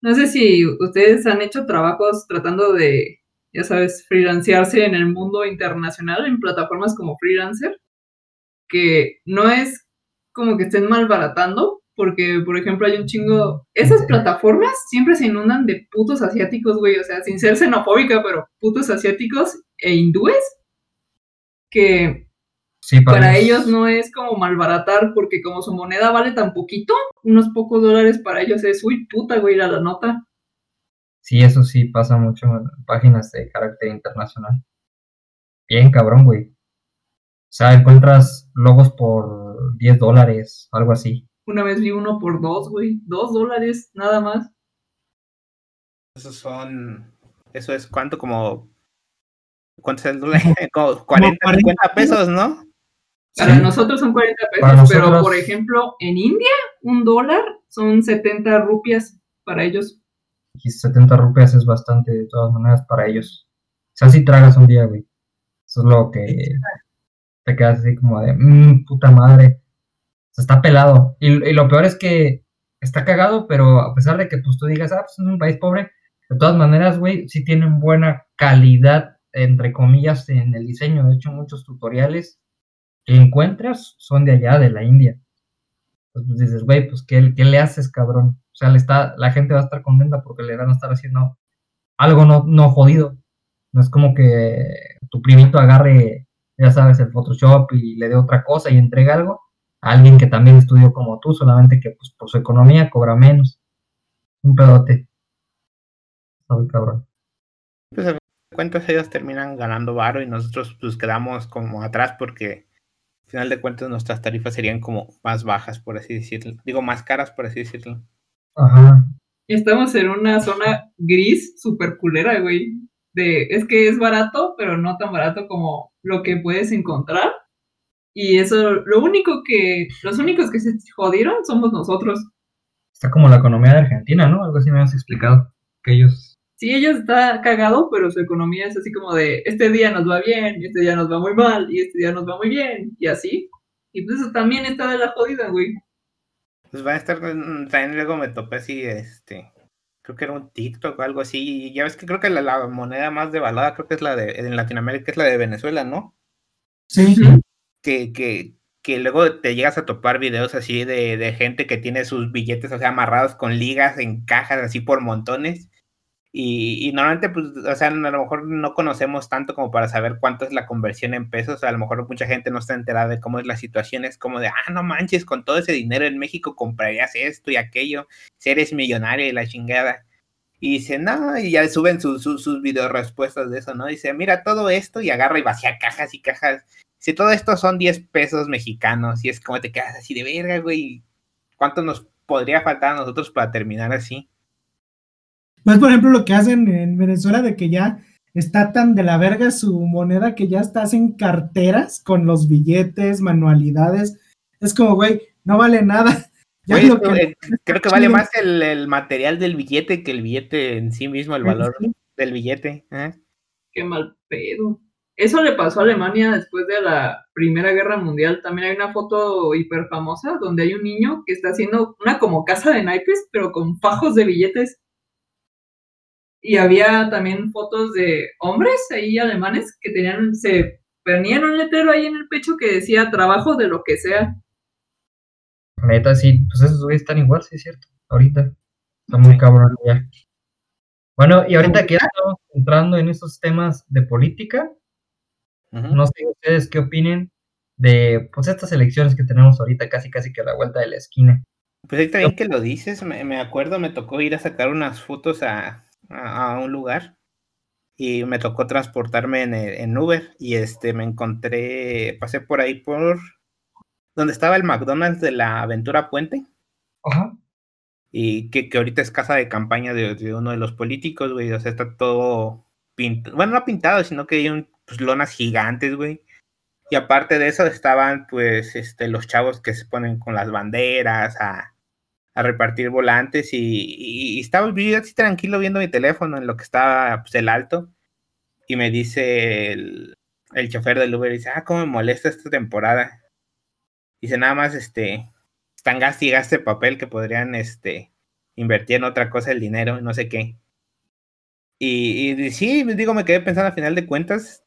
No sé si ustedes han hecho trabajos tratando de, ya sabes, freelancearse en el mundo internacional, en plataformas como freelancer, que no es como que estén malbaratando, porque, por ejemplo, hay un chingo. Esas plataformas siempre se inundan de putos asiáticos, güey. O sea, sin ser xenofóbica, pero putos asiáticos e hindúes que Sí, para ellos no es como malbaratar, porque como su moneda vale tan poquito, unos pocos dólares para ellos es, uy, puta, güey, a la nota. Sí, eso sí pasa mucho en páginas de carácter internacional. Bien, cabrón, güey. O sea, encuentras logos por 10 dólares, algo así. Una vez vi uno por dos, güey, dos dólares, nada más. Esos son, eso es cuánto como, ¿cuánto es el dólar? Como 40, 40 50 pesos, ¿no? Para Sí. nosotros son 40 pesos, pero por ejemplo, en India, un dólar son 70 rupias para ellos. Y 70 rupias es bastante de todas maneras para ellos. O sea, si tragas un día, güey. Eso es lo que te quedas así como de, mmm, puta madre. O sea, está pelado. Y, y lo peor es que está cagado, pero a pesar de que pues tú digas, ah, pues es un país pobre, de todas maneras, güey, sí tienen buena calidad, entre comillas, en el diseño. De hecho, muchos tutoriales que encuentras son de allá, de la India. Entonces pues, dices, güey, pues ¿qué, ¿qué le haces, cabrón? O sea, le está, la gente va a estar contenta porque le van a estar haciendo algo no, no jodido. No es como que tu primito agarre, ya sabes, el Photoshop y le dé otra cosa y entregue algo a alguien que también estudió como tú, solamente que pues, por su economía cobra menos. Un pedote. Muy cabrón. Pues a cuentas ellos terminan ganando varo y nosotros pues quedamos como atrás porque final de cuentas nuestras tarifas serían como más bajas, por así decirlo. Digo, más caras, por así decirlo. Ajá. Estamos en una zona gris super culera, güey. De, es que es barato, pero no tan barato como lo que puedes encontrar. Y eso, lo único que, los únicos que se jodieron somos nosotros. Está como la economía de Argentina, ¿no? Algo así me has explicado. Que ellos. Sí, ellos está cagado, pero su economía es así como de, este día nos va bien, y este día nos va muy mal, y este día nos va muy bien, y así. Y pues eso también está de la jodida, güey. Pues va a estar, mm, también luego me topé así, este, creo que era un TikTok o algo así, y ya ves que creo que la, la moneda más devaluada creo que es la de, en Latinoamérica es la de Venezuela, ¿no? Sí. Que, que, que luego te llegas a topar videos así de, de gente que tiene sus billetes, o sea, amarrados con ligas en cajas así por montones. Y, y normalmente, pues, o sea, a lo mejor no conocemos tanto como para saber cuánto es la conversión en pesos. A lo mejor mucha gente no está enterada de cómo es la situación. Es como de, ah, no manches, con todo ese dinero en México comprarías esto y aquello. Si eres millonario y la chingada. Y dice, no, y ya suben sus sus sus video respuestas de eso, ¿no? Dice, mira todo esto y agarra y vacía cajas y cajas. Si todo esto son 10 pesos mexicanos y es como te quedas así de verga, güey. ¿Cuánto nos podría faltar a nosotros para terminar así? Más por ejemplo lo que hacen en Venezuela de que ya está tan de la verga su moneda que ya está hacen carteras con los billetes, manualidades. Es como, güey, no vale nada. Ya Güey, lo esto, que- eh, creo que vale más el, el material del billete que el billete en sí mismo, el valor Sí. del billete. ¿eh? Qué mal pedo. Eso le pasó a Alemania después de la Primera Guerra Mundial. También hay una foto hiper famosa donde hay un niño que está haciendo una como casa de naipes, pero con fajos de billetes. Y había también fotos de hombres ahí alemanes que tenían, se ponían un letrero ahí en el pecho que decía trabajo de lo que sea. Neta, sí, pues esos güeyes están igual, sí es cierto. Ahorita. Está muy Sí. cabrón ya. Bueno, y ahorita que ya estamos entrando en esos temas de política, no sé ustedes qué opinen de pues estas elecciones que tenemos ahorita casi casi que a la vuelta de la esquina. Pues ahorita bien que lo dices, me, me acuerdo, me tocó ir a sacar unas fotos a, a, a un lugar y me tocó transportarme en, el- en Uber y este me encontré, pasé por ahí por donde estaba el McDonald's de la Aventura Puente Ajá. y que, que ahorita es casa de campaña de, de uno de los políticos, güey, o sea, está todo pintado, bueno, no pintado, sino que hay un, pues, lonas gigantes, güey. Y aparte de eso estaban, pues, este, los chavos que se ponen con las banderas a, a repartir volantes y, estaba yo así tranquilo viendo mi teléfono en lo que estaba, pues, el alto y me dice el, chofer del Uber, dice, ah, cómo me molesta esta temporada. Dice, nada más, este, están gaste y gaste papel que podrían, este, invertir en otra cosa el dinero, no sé qué. Y, sí, digo, me quedé pensando al final de cuentas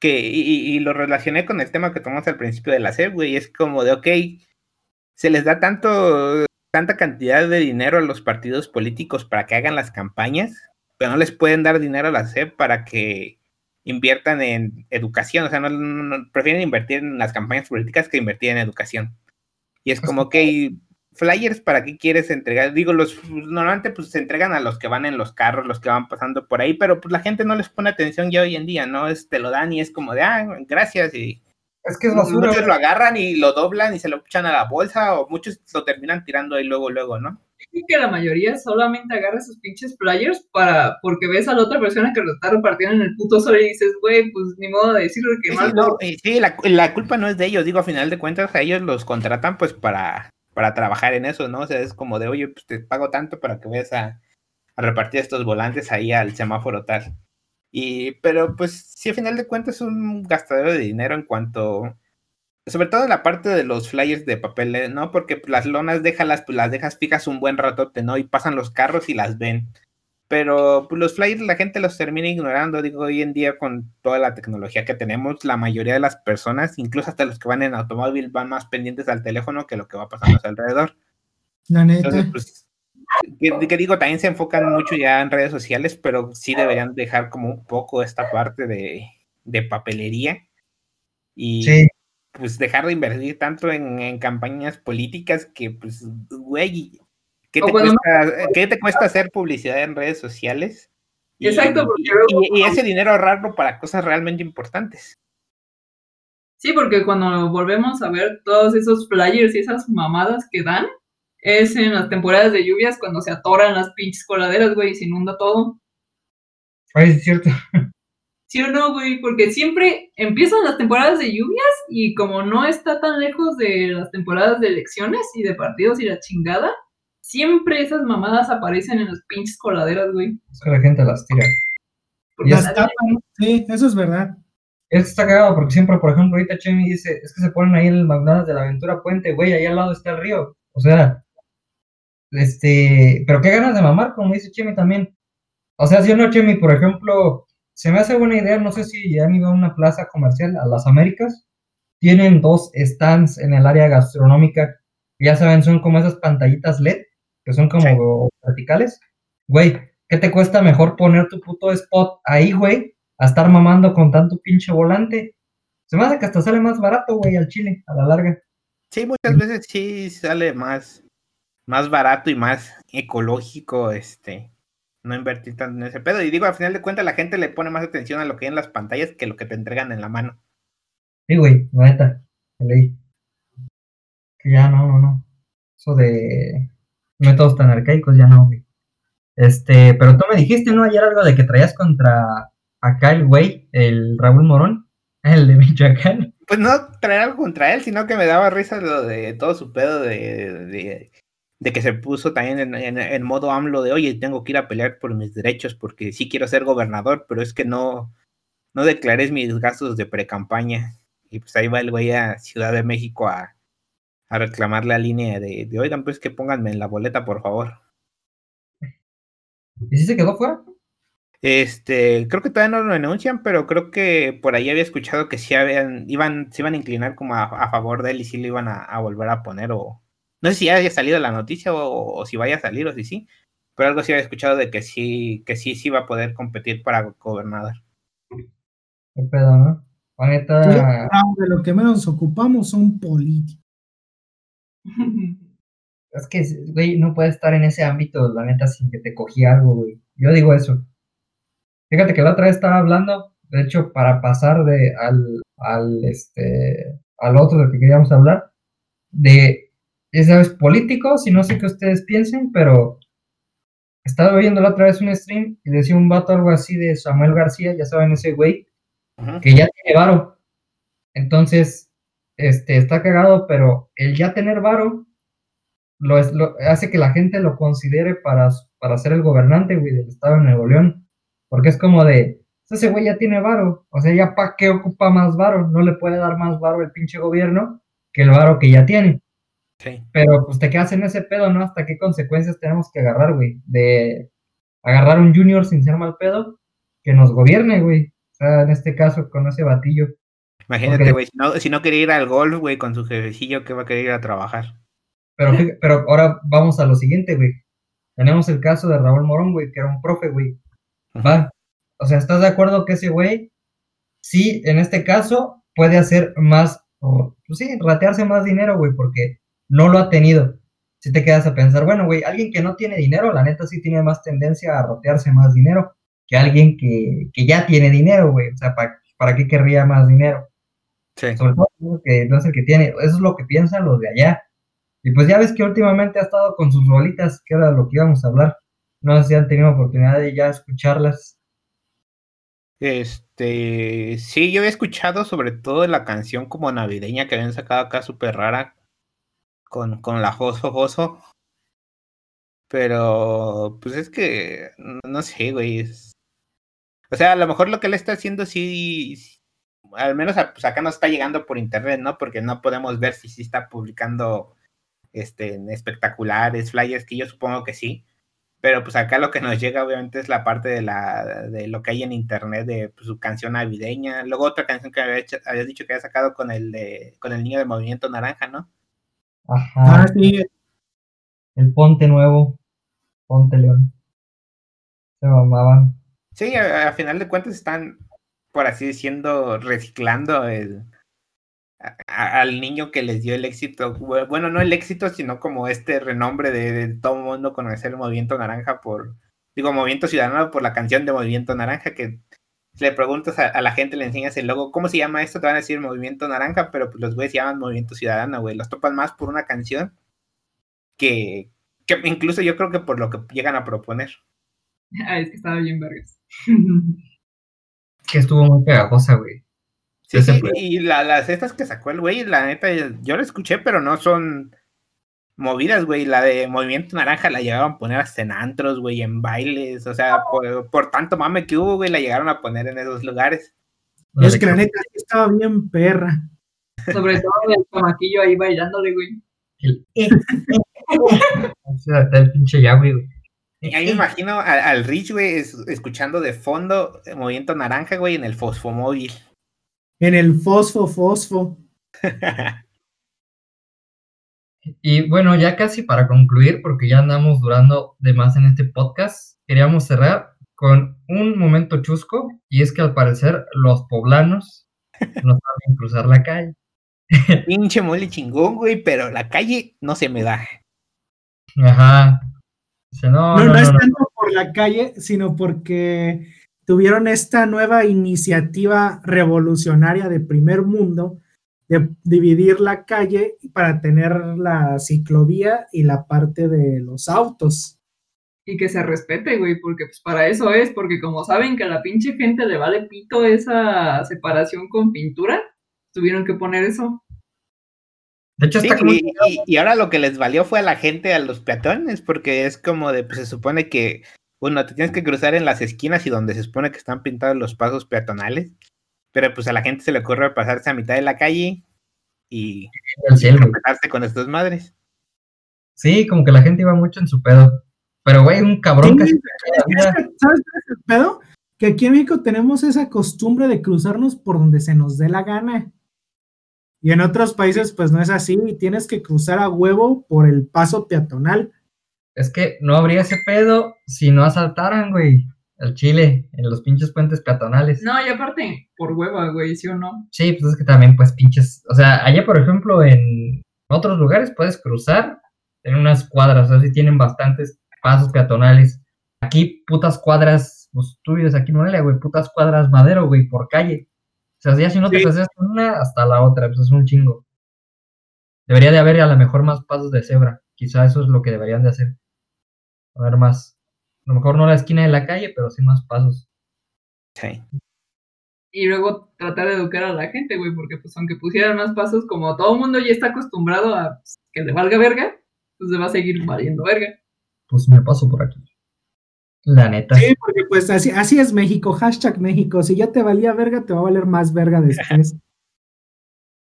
que, y lo relacioné con el tema que tomamos al principio de la SEP, güey, es como de, ok, se les da tanto, tanta cantidad de dinero a los partidos políticos para que hagan las campañas, pero no les pueden dar dinero a la SEP para que inviertan en educación, o sea, no, no- no- prefieren invertir en las campañas políticas que invertir en educación. Y es como, ok, flyers, ¿para qué quieres entregar? Digo, los normalmente pues se entregan a los que van en los carros, los que van pasando por ahí, pero pues la gente no les pone atención ya hoy en día, ¿no? Es, te lo dan y es como de, ah, gracias, y Es que es basura. muchos lo agarran y lo doblan y se lo echan a la bolsa, o muchos lo terminan tirando ahí luego, luego, ¿no? Creo que la mayoría solamente agarra sus pinches flyers para, porque ves a la otra persona que lo está repartiendo en el puto sol y dices, güey, pues ni modo de decirle que Sí, mal sí, no, y sí, la, la culpa no es de ellos, digo, a final de cuentas, a ellos los contratan pues para, para trabajar en eso, ¿no? O sea, es como de, oye, pues te pago tanto para que vayas a, a repartir estos volantes ahí al semáforo tal. Y, pero pues sí, a final de cuentas es un gastadero de dinero en cuanto, sobre todo en la parte de los flyers de papel, ¿eh? ¿no? Porque pues, las lonas déjalas, pues las dejas fijas un buen ratote, ¿no? Y pasan los carros y las ven. Pero pues, los flyers la gente los termina ignorando, digo, hoy en día con toda la tecnología que tenemos, la mayoría de las personas, incluso hasta los que van en automóvil, van más pendientes al teléfono que lo que va pasando a su alrededor. La Entonces, neta. pues, que, que digo, también se enfocan mucho ya en redes sociales, pero sí deberían dejar como un poco esta parte de, de papelería y Sí, pues dejar de invertir tanto en, en campañas políticas que, pues, güey, ¿qué te, cuesta, ¿qué te cuesta hacer publicidad en redes sociales? Y, Exacto, porque y- y ese dinero ahorrarlo para cosas realmente importantes. Sí, porque cuando volvemos a ver todos esos flyers y esas mamadas que dan, es en las temporadas de lluvias cuando se atoran las pinches coladeras, güey, y se inunda todo. Ay, es cierto. ¿Sí o no, güey? Porque siempre empiezan las temporadas de lluvias y como no está tan lejos de las temporadas de elecciones y de partidos y la chingada, siempre esas mamadas aparecen en las pinches coladeras, güey. Es que la gente las tira. Nadie- tapan, sí, eso es verdad. Es que está cagado porque siempre, por ejemplo, ahorita Chemi dice, es que se ponen ahí en el McDonald's de la Aventura Puente, güey, ahí al lado está el río. O sea, este, pero qué ganas de mamar, como dice Chemi también. O sea, si no, Chemi, por ejemplo, se me hace buena idea, no sé si han ido a una plaza comercial, a las Américas, tienen dos stands en el área gastronómica, ya saben, son como esas pantallitas LED, que son como verticales. Güey, ¿qué te cuesta mejor poner tu puto spot ahí, güey? A estar mamando con tanto pinche volante. Se me hace que hasta sale más barato, güey, al chile, a la larga. Sí, muchas veces sí sale más, más barato y más ecológico, este, no invertir tanto en ese pedo. Y digo, al final de cuentas la gente le pone más atención a lo que hay en las pantallas que lo que te entregan en la mano. Sí, güey, la neta, leí. Que ya no, no, no. Eso de métodos tan arcaicos ya no, güey. Este, pero tú me dijiste, ¿no? Ayer algo de que traías contra acá el güey, el Raúl Morón, el de Michoacán. Pues no traer algo contra él, sino que me daba risa lo de todo su pedo de, de, de que se puso también en, en- en modo AMLO de, oye, tengo que ir a pelear por mis derechos porque sí quiero ser gobernador, pero es que no, no declaré mis gastos de pre-campaña. Y pues ahí va el güey a Ciudad de México a, a reclamar la línea de, de, oigan, pues que pónganme en la boleta, por favor. ¿Y si se quedó fuera? Este, creo que todavía no lo denuncian, pero creo que por ahí había escuchado que sí habían, iban, se iban a inclinar como a, a favor de él y sí lo iban a, a volver a poner o no sé si ya haya salido la noticia o, o si vaya a salir o si sí, pero algo sí había escuchado de que sí, que sí, sí va a poder competir para gobernador. Qué pedo, ¿no? La neta, No, de lo que menos ocupamos son políticos. es que, güey, no puedes estar en ese ámbito, la neta, sin que te cogí algo, güey. Yo digo eso. Fíjate que la otra vez estaba hablando, de hecho, para pasar de al, al, este, al otro del que queríamos hablar, de, ya sabes, políticos, y no sé qué ustedes piensen, pero estaba viendo la otra vez un stream y decía un vato algo así de Samuel García, ya saben, ese güey, que ya tiene varo. Entonces, este, está cagado, pero el ya tener varo lo, es, lo hace que la gente lo considere para, para ser el gobernante, güey, del estado de Nuevo León. Porque es como de, ese güey ya tiene varo, o sea, ya para qué ocupa más varo, no le puede dar más varo el pinche gobierno que el varo que ya tiene. Sí. Pero pues te quedas en ese pedo, ¿no? ¿Hasta qué consecuencias tenemos que agarrar, güey? De agarrar un junior sin ser mal pedo, que nos gobierne, güey. O sea, en este caso, con ese batillo. Imagínate, güey, si no, si no quiere ir al golf, güey, con su jefecillo, que va a querer ir a trabajar? Pero, pero ahora vamos a lo siguiente, güey. Tenemos el caso de Raúl Morón, güey, que era un profe, güey. Va. O sea, ¿estás de acuerdo que ese güey, sí, en este caso, puede hacer más, pues sí, ratearse más dinero, güey, porque no lo ha tenido. Si te quedas a pensar, bueno, güey, alguien que no tiene dinero, la neta sí tiene más tendencia a ratearse más dinero que alguien que, que ya tiene dinero, güey. O sea, ¿para, ¿para qué querría más dinero? Sí. sobre todo que no es el que tiene, eso es lo que piensan los de allá. Y pues ya ves que últimamente ha estado con sus rolitas, que era lo que íbamos a hablar. No sé si han tenido oportunidad de ya escucharlas. Este, sí, yo había escuchado sobre todo la canción como navideña que habían sacado acá súper rara con, con la Joso Joso. Pero, pues es que, no, no sé, güey. O sea, a lo mejor lo que él está haciendo sí, al menos pues acá nos está llegando por internet, ¿no? Porque no podemos ver si sí está publicando este, espectaculares, flyers, que yo supongo que sí. Pero pues acá lo que nos llega obviamente es la parte de la de lo que hay en internet de pues, su canción navideña. Luego otra canción que había hecho- dicho que había sacado con el de con el niño de Movimiento Naranja, ¿no? Ajá. Ah, sí, El Ponte Nuevo. Ponte León. Se mamaban. Sí, a, a final de cuentas están, por así diciendo, reciclando el a- a- al niño que les dio el éxito. Bu- Bueno, no el éxito, sino como este renombre de, de todo el mundo conocer el movimiento naranja por, digo, Movimiento Ciudadano por la canción de Movimiento Naranja, que si le preguntas a, a la gente, le enseñas el logo, ¿cómo se llama esto? Te van a decir Movimiento Naranja, pero pues los güeyes se llaman Movimiento Ciudadano, güey. Los topan más por una canción que, que incluso yo creo que por lo que llegan a proponer. Ah, es que estaba bien vergas. Que estuvo muy pegajosa, güey. Sí, sí, y la- las estas que sacó el güey, la neta, yo la escuché, pero no son movidas, güey. La de Movimiento Naranja la llegaron a poner hasta en antros, güey, en bailes, o sea, por, por tanto mame que hubo, güey, la llegaron a poner en esos lugares. Es que la neta sí estaba bien perra. Sobre todo el chamaquillo ahí bailándole, güey. El- el pinche Yahweh, güey. Y ahí me imagino al Rich, güey, es- escuchando de fondo eh, Movimiento Naranja, güey, en el Fosfomóvil. En el fosfo, fosfo. Y bueno, ya casi para concluir, porque ya andamos durando de más en este podcast, queríamos cerrar con un momento chusco, y es que al parecer los poblanos no saben cruzar la calle. Pinche mole chingón, güey, pero la calle no se me da. Ajá. Dice, no, No, no, no, es tanto por la calle, sino porque tuvieron esta nueva iniciativa revolucionaria de primer mundo de dividir la calle para tener la ciclovía y la parte de los autos. Y que se respete, güey, porque pues para eso es, porque como saben que a la pinche gente le vale pito esa separación con pintura, tuvieron que poner eso. De hecho, Sí, está como... y, y- y ahora lo que les valió fue a la gente, a los peatones, porque es como de, pues se supone que, bueno, te tienes que cruzar en las esquinas y donde se supone que están pintados los pasos peatonales, pero pues a la gente se le ocurre pasarse a mitad de la calle y meterse con estas madres. Sí, como que la gente iba mucho en su pedo. Pero, güey, un cabrón casi ¿Sabes cuál es el pedo? Que aquí en México tenemos esa costumbre de cruzarnos por donde se nos dé la gana. Y en otros países, pues no es así, y tienes que cruzar a huevo por el paso peatonal. Es que no habría ese pedo si no asaltaran, güey, al Chile, en los pinches puentes peatonales. No, y aparte, por hueva, güey, ¿sí o no? Sí, pues es que también, pues, pinches. O sea, allá, por ejemplo, en otros lugares puedes cruzar en unas cuadras, o sea, sí tienen bastantes pasos peatonales. Aquí, putas cuadras, pues tú vives aquí en Morelia, güey, putas cuadras madero, güey, por calle. O sea, ya si no te Sí. pasas de una hasta la otra, pues es un chingo. Debería de haber a lo mejor más pasos de cebra. Quizá eso es lo que deberían de hacer. A ver más. A lo mejor no la esquina de la calle, pero sí más pasos. Sí. Y luego tratar de educar a la gente, güey, porque pues aunque pusieran más pasos, como todo el mundo ya está acostumbrado a pues, que le valga verga, pues le va a seguir valiendo verga. Pues me paso por aquí. La neta. Sí, porque pues así, así es México, hashtag México. Si ya te valía verga, te va a valer más verga después.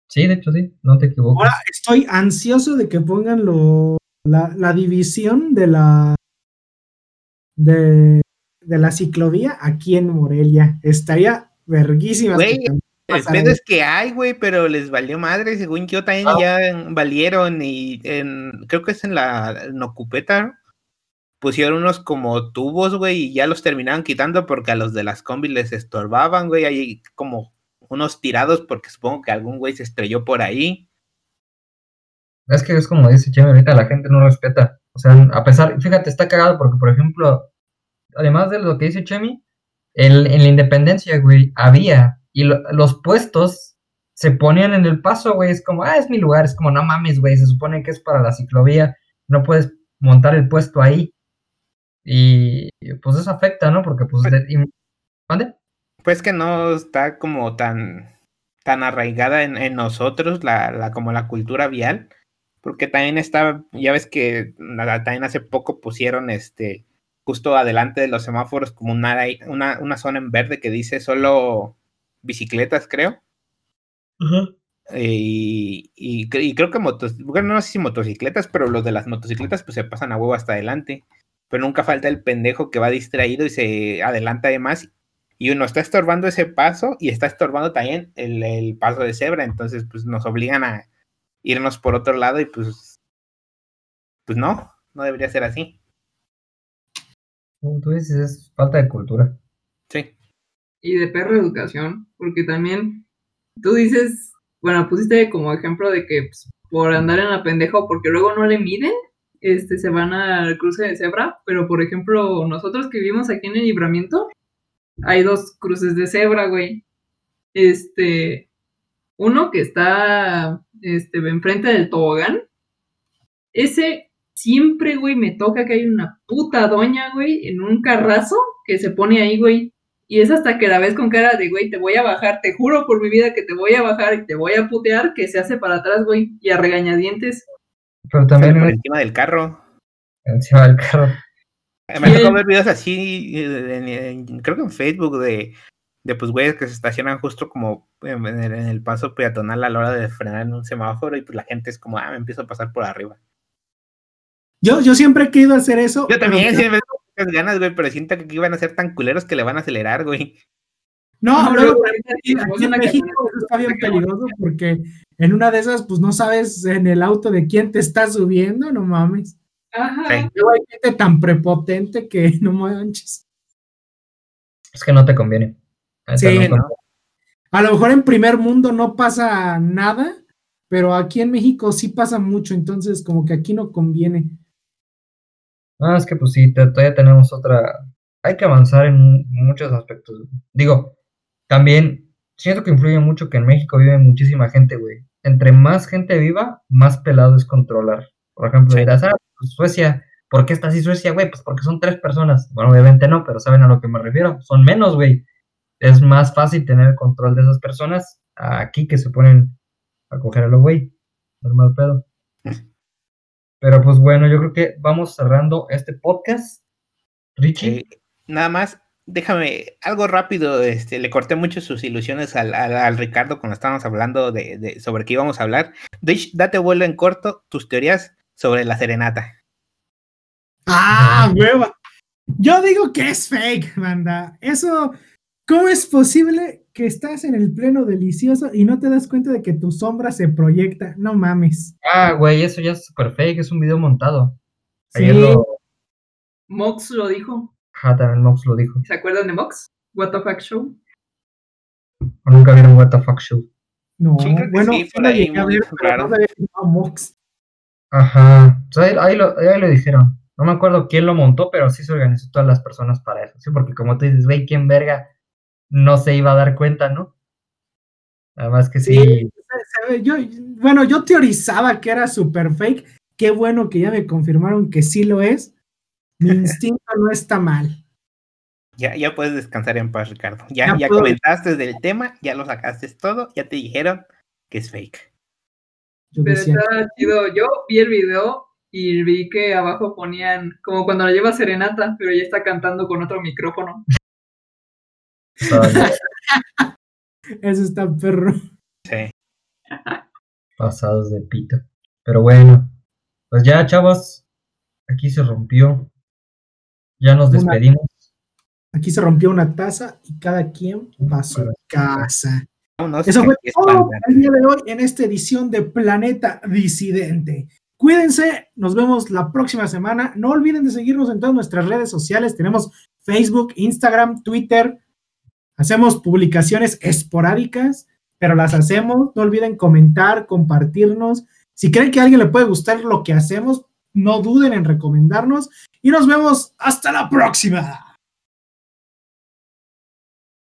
Sí, de hecho sí, no te equivocas. Ahora estoy ansioso de que pongan lo, la, la división de la de, de la ciclovía aquí en Morelia. Estaría verguísima. Güey, que hay, güey, pero les valió madre, según yo también Ah. ya valieron y en, creo que es en la Nocupeta, pusieron unos como tubos, güey, y ya los terminaban quitando porque a los de las combis les estorbaban, güey, hay como unos tirados porque supongo que algún güey se estrelló por ahí. Es que es como dice Cheme, ahorita la gente no respeta. O sea, a pesar, fíjate, está cagado porque, por ejemplo, además de lo que dice Chemi, el- en la independencia, güey, había, y lo- los puestos se ponían en el paso, güey, es como, ah, es mi lugar, es como, no mames, güey, se supone que es para la ciclovía, no puedes montar el puesto ahí. Y pues eso afecta, ¿no? Porque pues... de- y- ¿Mande? Pues que no está como tan, tan arraigada en, en nosotros la, la, como la cultura vial, porque también está, ya ves que nada, también hace poco pusieron este justo adelante de los semáforos como una, una, una zona en verde que dice solo bicicletas, creo. Eh, y, y, y creo que motos, bueno, no sé si motocicletas, pero los de las motocicletas pues se pasan a huevo hasta adelante. Pero nunca falta el pendejo que va distraído y se adelanta además y uno está estorbando ese paso y está estorbando también el, el, paso de cebra, entonces pues nos obligan a irnos por otro lado y pues pues no, no debería ser así. Como tú dices, es falta de cultura. Sí. Y de perro educación, porque también tú dices, bueno, pusiste como ejemplo de que pues, por andar en la pendeja o porque luego no le miden, este, se van al cruce de cebra, pero por ejemplo, nosotros que vivimos aquí en el libramiento, hay dos cruces de cebra, güey. Este, uno que está este, enfrente del tobogán, ese siempre, güey, me toca que hay una puta doña, güey, en un carrazo que se pone ahí, güey. Y es hasta que la ves con cara de, güey, te voy a bajar, te juro por mi vida que te voy a bajar y te voy a putear, que se hace para atrás, güey, y a regañadientes. Pero también por en- encima del carro. encima del carro. Me Sí. tocó ver videos así, eh, en- en- creo que en Facebook, de, de pues güeyes que se estacionan justo como en, en el, en el paso peatonal a la hora de frenar en un semáforo y pues la gente es como, ah, me empiezo a pasar por arriba. Yo, yo siempre he querido hacer eso. Yo también, pero- me tengo muchas ganas, güey, pero siento que aquí van a ser tan culeros que le van a acelerar, güey. No, luego, aquí, en México eso está bien peligroso porque en una de esas, pues no sabes en el auto de quién te está subiendo, no mames. Ajá. Sí. Luego hay gente tan prepotente que no manches. Es que no te conviene. Sí, no ¿no? conviene. A lo mejor en primer mundo no pasa nada, pero aquí en México sí pasa mucho, entonces como que aquí no conviene. No, es que pues sí, todavía tenemos otra. Hay que avanzar en muchos aspectos. Digo, también siento que influye mucho que en México vive muchísima gente, güey. Entre más gente viva, más pelado es controlar. Por ejemplo, Sí. dirás, ah, pues Suecia, ¿por qué está así Suecia, güey? Pues porque son tres personas. Bueno, obviamente no, pero saben a lo que me refiero. Son menos, güey. Es más fácil tener el control de esas personas aquí que se ponen a coger a lo güey. Normal pedo. Pero pues bueno, yo creo que vamos cerrando este podcast. Richie. Eh, nada más, déjame algo rápido. Este, le corté mucho sus ilusiones al, al- al Ricardo cuando estábamos hablando de, de- sobre qué íbamos a hablar. Rich, date vuelo en corto tus teorías sobre la serenata. ¡Ah, hueva! Yo digo que es fake, banda. Eso, ¿cómo es posible que estás en el pleno delicioso y no te das cuenta de que tu sombra se proyecta? No mames. Ah, güey, eso ya es super fake, es un video montado. Sí. Ayer lo. Mox lo dijo. Ajá, también Mox lo dijo. ¿Se acuerdan de Mox? What the fuck show. O nunca vieron What the Fuck Show. No, Sí, creo que bueno, sí, sí por ahí a ver, que era Mox. Ajá. O sea, ahí, ahí lo, ahí lo dijeron. No me acuerdo quién lo montó, pero sí se organizó todas las personas para eso. Sí, porque como tú dices, güey, ¿quién verga no se iba a dar cuenta, no? Además que sí. Sí, yo, bueno, yo teorizaba que era super fake. Qué bueno que ya me confirmaron que sí lo es. Mi instinto no está mal. Ya, ya puedes descansar en paz, Ricardo. Ya, Ya ya comentaste del tema, ya lo sacaste todo, ya te dijeron que es fake. Yo Pero está chido. Yo vi el video y vi que abajo ponían como cuando la lleva serenata, pero ella está cantando con otro micrófono. eso está perro. Sí. pasados de pito. Pero bueno, pues ya, chavos. Aquí se rompió. Ya nos Una- despedimos. Aquí se rompió una taza y cada quien va a su casa. Vámonos, Eso fue todo el día de hoy en esta edición de Planeta Disidente. Cuídense, nos vemos la próxima semana. No olviden de seguirnos en todas nuestras redes sociales. Tenemos Facebook, Instagram, Twitter. Hacemos publicaciones esporádicas, pero las hacemos. No olviden comentar, compartirnos. Si creen que a alguien le puede gustar lo que hacemos, no duden en recomendarnos. Y nos vemos hasta la próxima.